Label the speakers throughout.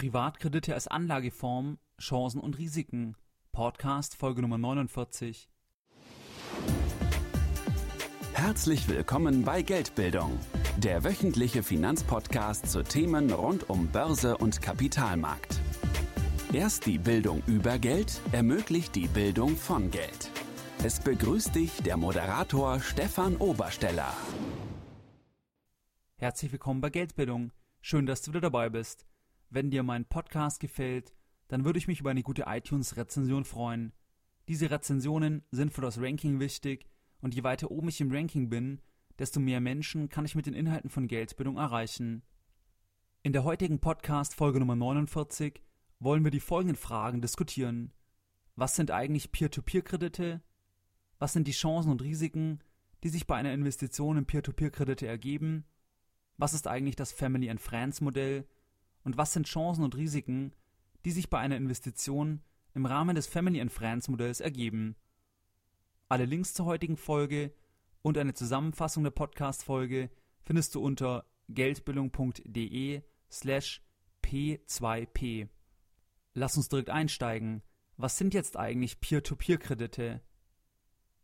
Speaker 1: Privatkredite als Anlageform, Chancen und Risiken. Podcast Folge Nummer 49.
Speaker 2: Herzlich willkommen bei Geldbildung, der wöchentliche Finanzpodcast zu Themen rund um Börse und Kapitalmarkt. Erst die Bildung über Geld ermöglicht die Bildung von Geld. Es begrüßt dich der Moderator Stefan Obersteller.
Speaker 1: Herzlich willkommen bei Geldbildung. Schön, dass du wieder dabei bist. Wenn dir mein Podcast gefällt, dann würde ich mich über eine gute iTunes-Rezension freuen. Diese Rezensionen sind für das Ranking wichtig und je weiter oben ich im Ranking bin, desto mehr Menschen kann ich mit den Inhalten von Geldbildung erreichen. In der heutigen Podcast Folge Nummer 49 wollen wir die folgenden Fragen diskutieren. Was sind eigentlich Peer-to-Peer-Kredite? Was sind die Chancen und Risiken, die sich bei einer Investition in Peer-to-Peer-Kredite ergeben? Was ist eigentlich das Family and Friends Modell? Und was sind Chancen und Risiken, die sich bei einer Investition im Rahmen des Family and Friends Modells ergeben. Alle Links zur heutigen Folge und eine Zusammenfassung der Podcast-Folge findest du unter geldbildung.de slash p2p. Lass uns direkt einsteigen. Was sind jetzt eigentlich Peer-to-Peer-Kredite?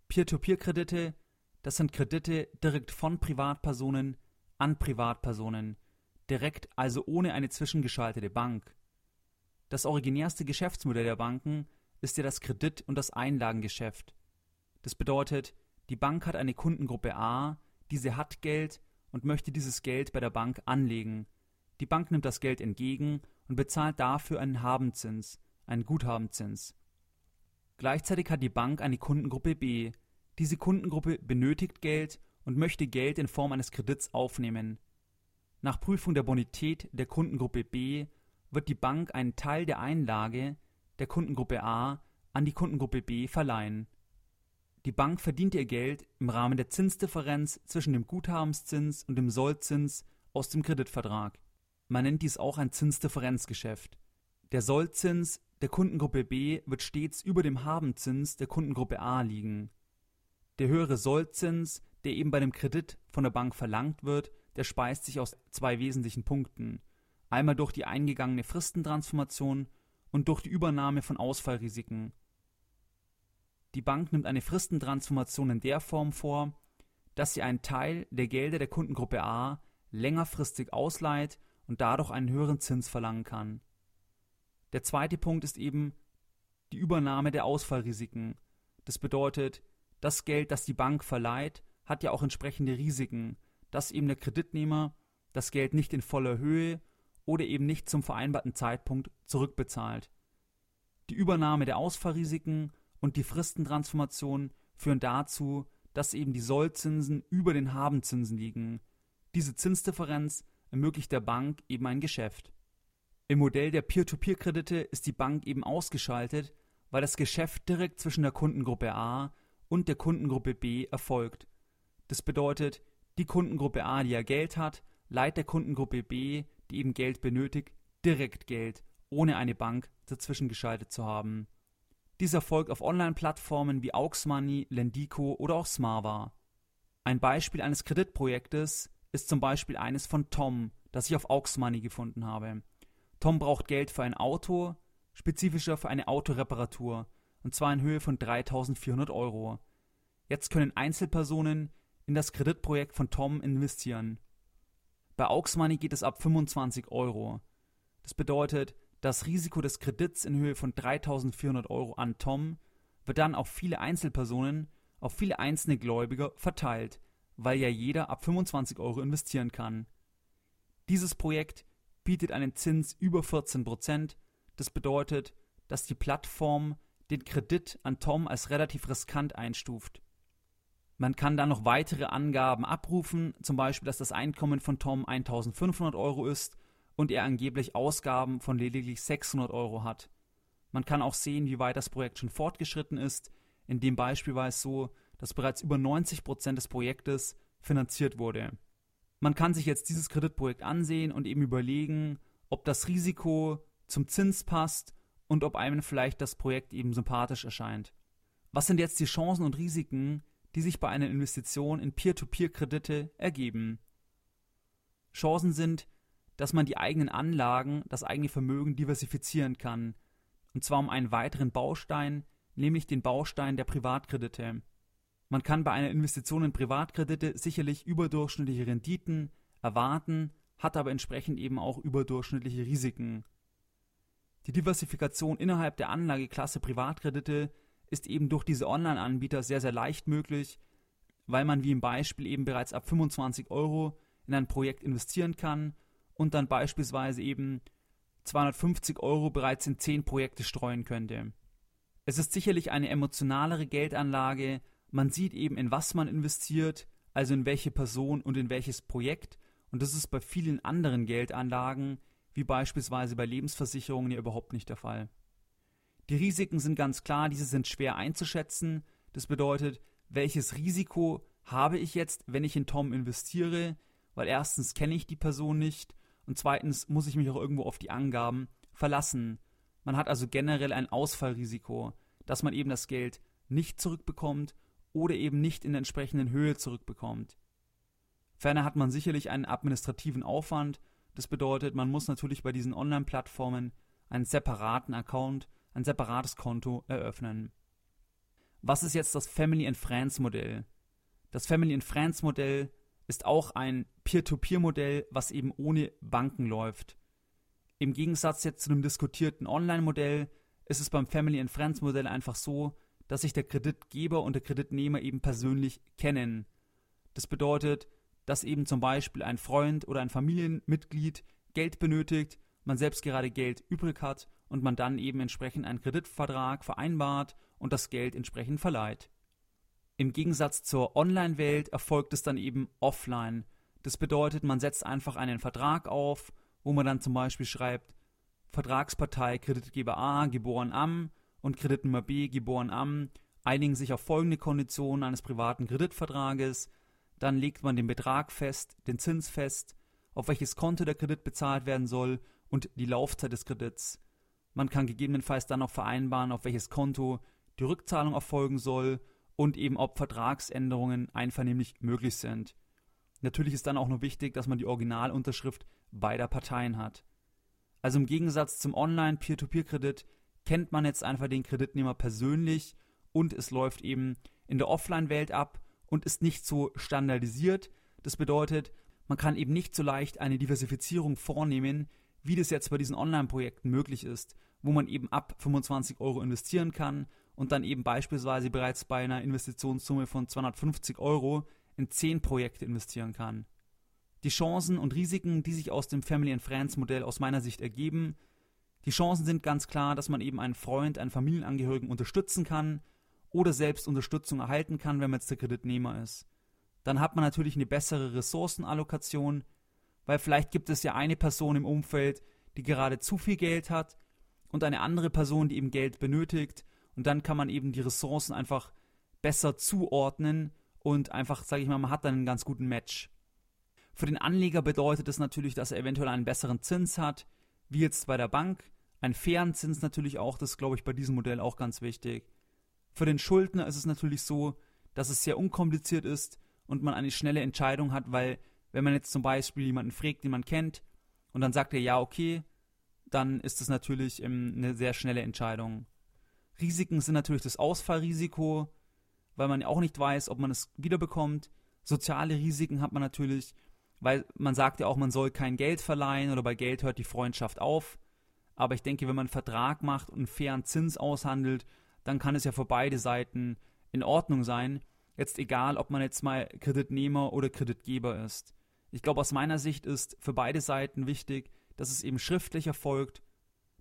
Speaker 1: Peer-to-Peer-Kredite, das sind Kredite direkt von Privatpersonen an Privatpersonen, direkt, also ohne eine zwischengeschaltete Bank. Das originärste Geschäftsmodell der Banken ist ja das Kredit- und das Einlagengeschäft. Das bedeutet, die Bank hat eine Kundengruppe A, diese hat Geld und möchte dieses Geld bei der Bank anlegen. Die Bank nimmt das Geld entgegen und bezahlt dafür einen Habenzins, einen Guthabenzins. Gleichzeitig hat die Bank eine Kundengruppe B. Diese Kundengruppe benötigt Geld und möchte Geld in Form eines Kredits aufnehmen. Nach Prüfung der Bonität der Kundengruppe B wird die Bank einen Teil der Einlage der Kundengruppe A an die Kundengruppe B verleihen. Die Bank verdient ihr Geld im Rahmen der Zinsdifferenz zwischen dem Guthabenszins und dem Sollzins aus dem Kreditvertrag. Man nennt dies auch ein Zinsdifferenzgeschäft. Der Sollzins der Kundengruppe B wird stets über dem Habenzins der Kundengruppe A liegen. Der höhere Sollzins, der eben bei dem Kredit von der Bank verlangt wird, der speist sich aus zwei wesentlichen Punkten. Einmal durch die eingegangene Fristentransformation und durch die Übernahme von Ausfallrisiken. Die Bank nimmt eine Fristentransformation in der Form vor, dass sie einen Teil der Gelder der Kundengruppe A längerfristig ausleiht und dadurch einen höheren Zins verlangen kann. Der zweite Punkt ist eben die Übernahme der Ausfallrisiken. Das bedeutet, das Geld, das die Bank verleiht, hat ja auch entsprechende Risiken, dass eben der Kreditnehmer das Geld nicht in voller Höhe oder eben nicht zum vereinbarten Zeitpunkt zurückbezahlt. Die Übernahme der Ausfallrisiken und die Fristentransformation führen dazu, dass eben die Sollzinsen über den Habenzinsen liegen. Diese Zinsdifferenz ermöglicht der Bank eben ein Geschäft. Im Modell der Peer-to-Peer-Kredite ist die Bank eben ausgeschaltet, weil das Geschäft direkt zwischen der Kundengruppe A und der Kundengruppe B erfolgt. Das bedeutet, die Kundengruppe A, die ja Geld hat, leiht der Kundengruppe B, die eben Geld benötigt, direkt Geld, ohne eine Bank dazwischen geschaltet zu haben. Dies erfolgt auf Online-Plattformen wie Auxmoney, Lendico oder auch Smava. Ein Beispiel eines Kreditprojektes ist zum Beispiel eines von Tom, das ich auf Auxmoney gefunden habe. Tom braucht Geld für ein Auto, spezifischer für eine Autoreparatur, und zwar in Höhe von 3400 Euro. Jetzt können Einzelpersonen in das Kreditprojekt von Tom investieren. Bei Aux Money geht es ab 25 Euro. Das bedeutet, das Risiko des Kredits in Höhe von 3400 Euro an Tom wird dann auf viele Einzelpersonen, auf viele einzelne Gläubiger verteilt, weil ja jeder ab 25 Euro investieren kann. Dieses Projekt bietet einen Zins über 14 Prozent. Das bedeutet, dass die Plattform den Kredit an Tom als relativ riskant einstuft. Man kann dann noch weitere Angaben abrufen, zum Beispiel, dass das Einkommen von Tom 1500 Euro ist und er angeblich Ausgaben von lediglich 600 Euro hat. Man kann auch sehen, wie weit das Projekt schon fortgeschritten ist. In dem Beispiel war es so, dass bereits über 90 Prozent des Projektes finanziert wurde. Man kann sich jetzt dieses Kreditprojekt ansehen und eben überlegen, ob das Risiko zum Zins passt und ob einem vielleicht das Projekt eben sympathisch erscheint. Was sind jetzt die Chancen und Risiken, die sich bei einer Investition in Peer-to-Peer-Kredite ergeben. Chancen sind, dass man die eigenen Anlagen, das eigene Vermögen diversifizieren kann. Und zwar um einen weiteren Baustein, nämlich den Baustein der Privatkredite. Man kann bei einer Investition in Privatkredite sicherlich überdurchschnittliche Renditen erwarten, hat aber entsprechend eben auch überdurchschnittliche Risiken. Die Diversifikation innerhalb der Anlageklasse Privatkredite ist eben durch diese Online-Anbieter sehr, sehr leicht möglich, weil man wie im Beispiel eben bereits ab 25 Euro in ein Projekt investieren kann und dann beispielsweise eben 250 Euro bereits in 10 Projekte streuen könnte. Es ist sicherlich eine emotionalere Geldanlage, man sieht eben, in was man investiert, also in welche Person und in welches Projekt, und das ist bei vielen anderen Geldanlagen, wie beispielsweise bei Lebensversicherungen, ja überhaupt nicht der Fall. Die Risiken sind ganz klar, diese sind schwer einzuschätzen. Das bedeutet, welches Risiko habe ich jetzt, wenn ich in Tom investiere? Weil erstens kenne ich die Person nicht und zweitens muss ich mich auch irgendwo auf die Angaben verlassen. Man hat also generell ein Ausfallrisiko, dass man eben das Geld nicht zurückbekommt oder eben nicht in der entsprechenden Höhe zurückbekommt. Ferner hat man sicherlich einen administrativen Aufwand. Das bedeutet, man muss natürlich bei diesen Online-Plattformen einen separaten Account, ein separates Konto eröffnen. Was ist jetzt das Family and Friends Modell? Das Family and Friends Modell ist auch ein Peer-to-Peer-Modell, was eben ohne Banken läuft. Im Gegensatz jetzt zu einem diskutierten Online-Modell ist es beim Family and Friends Modell einfach so, dass sich der Kreditgeber und der Kreditnehmer eben persönlich kennen. Das bedeutet, dass eben zum Beispiel ein Freund oder ein Familienmitglied Geld benötigt, man selbst gerade Geld übrig hat und man dann eben entsprechend einen Kreditvertrag vereinbart und das Geld entsprechend verleiht. Im Gegensatz zur Online-Welt erfolgt es dann eben offline. Das bedeutet, man setzt einfach einen Vertrag auf, wo man dann zum Beispiel schreibt, Vertragspartei Kreditgeber A, geboren am, und Kreditnehmer B, geboren am, einigen sich auf folgende Konditionen eines privaten Kreditvertrages, dann legt man den Betrag fest, den Zins fest, auf welches Konto der Kredit bezahlt werden soll und die Laufzeit des Kredits. Man kann gegebenenfalls dann auch vereinbaren, auf welches Konto die Rückzahlung erfolgen soll und eben ob Vertragsänderungen einvernehmlich möglich sind. Natürlich ist dann auch noch wichtig, dass man die Originalunterschrift beider Parteien hat. Also im Gegensatz zum Online-Peer-to-Peer-Kredit kennt man jetzt einfach den Kreditnehmer persönlich und es läuft eben in der Offline-Welt ab und ist nicht so standardisiert. Das bedeutet, man kann eben nicht so leicht eine Diversifizierung vornehmen, wie das jetzt bei diesen Online-Projekten möglich ist, wo man eben ab 25 Euro investieren kann und dann eben beispielsweise bereits bei einer Investitionssumme von 250 Euro in 10 Projekte investieren kann. Die Chancen und Risiken, die sich aus dem Family and Friends Modell aus meiner Sicht ergeben, die Chancen sind ganz klar, dass man eben einen Freund, einen Familienangehörigen unterstützen kann oder selbst Unterstützung erhalten kann, wenn man jetzt der Kreditnehmer ist. Dann hat man natürlich eine bessere Ressourcenallokation, weil vielleicht gibt es ja eine Person im Umfeld, die gerade zu viel Geld hat und eine andere Person, die eben Geld benötigt und dann kann man eben die Ressourcen einfach besser zuordnen und einfach, sage ich mal, man hat dann einen ganz guten Match. Für den Anleger bedeutet es natürlich, dass er eventuell einen besseren Zins hat, wie jetzt bei der Bank. Einen fairen Zins natürlich auch, das ist, glaube ich, bei diesem Modell auch ganz wichtig. Für den Schuldner ist es natürlich so, dass es sehr unkompliziert ist und man eine schnelle Entscheidung hat, weil wenn man jetzt zum Beispiel jemanden fragt, den man kennt, und dann sagt er ja, okay, dann ist es natürlich ähm, eine sehr schnelle Entscheidung. Risiken sind natürlich das Ausfallrisiko, weil man auch nicht weiß, ob man es wiederbekommt. Soziale Risiken hat man natürlich, weil man sagt ja auch, man soll kein Geld verleihen oder bei Geld hört die Freundschaft auf. Aber ich denke, wenn man einen Vertrag macht und einen fairen Zins aushandelt, dann kann es ja für beide Seiten in Ordnung sein. Jetzt egal, ob man jetzt mal Kreditnehmer oder Kreditgeber ist. Ich glaube, aus meiner Sicht ist für beide Seiten wichtig, dass es eben schriftlich erfolgt,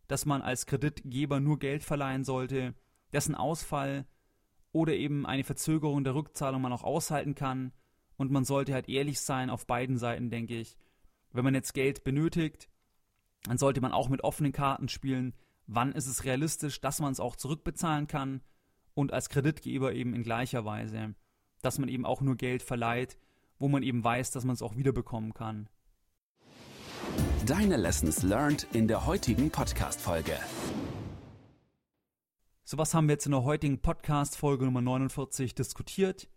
Speaker 1: dass man als Kreditgeber nur Geld verleihen sollte, dessen Ausfall oder eben eine Verzögerung der Rückzahlung man auch aushalten kann. Und man sollte halt ehrlich sein auf beiden Seiten, denke ich. Wenn man jetzt Geld benötigt, dann sollte man auch mit offenen Karten spielen. Wann ist es realistisch, dass man es auch zurückbezahlen kann? Und als Kreditgeber eben in gleicher Weise, dass man eben auch nur Geld verleiht, wo man eben weiß, dass man es auch wiederbekommen kann.
Speaker 2: Deine Lessons learned in der heutigen Podcast-Folge.
Speaker 1: So was haben wir jetzt in der heutigen Podcast-Folge Nummer 49 diskutiert.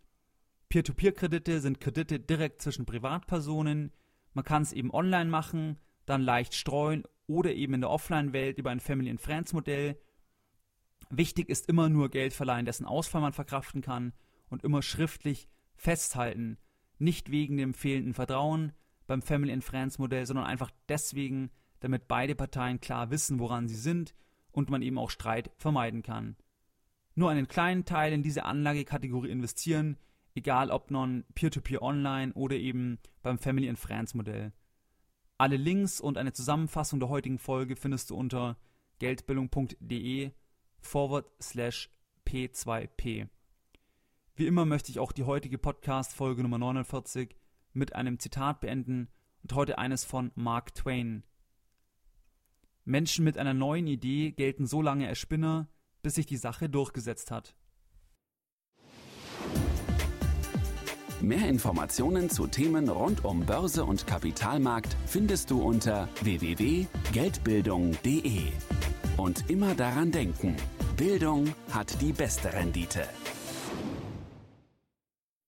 Speaker 1: Peer-to-Peer-Kredite sind Kredite direkt zwischen Privatpersonen. Man kann es eben online machen. dann leicht streuen oder eben in der Offline-Welt über ein Family and Friends Modell. Wichtig ist immer nur Geld verleihen, dessen Ausfall man verkraften kann und immer schriftlich festhalten. Nicht wegen dem fehlenden Vertrauen beim Family and Friends Modell, sondern einfach deswegen, damit beide Parteien klar wissen, woran sie sind und man eben auch Streit vermeiden kann. Nur einen kleinen Teil in diese Anlagekategorie investieren, egal ob non Peer-to-Peer online oder eben beim Family and Friends Modell. Alle Links und eine Zusammenfassung der heutigen Folge findest du unter geldbildung.de forward slash p2p. Wie immer möchte ich auch die heutige Podcast-Folge Nummer 49 mit einem Zitat beenden und heute eines von Mark Twain. Menschen mit einer neuen Idee gelten so lange als Spinner, bis sich die Sache durchgesetzt hat.
Speaker 2: Mehr Informationen zu Themen rund um Börse und Kapitalmarkt findest du unter www.geldbildung.de. Und immer daran denken, Bildung hat die beste Rendite.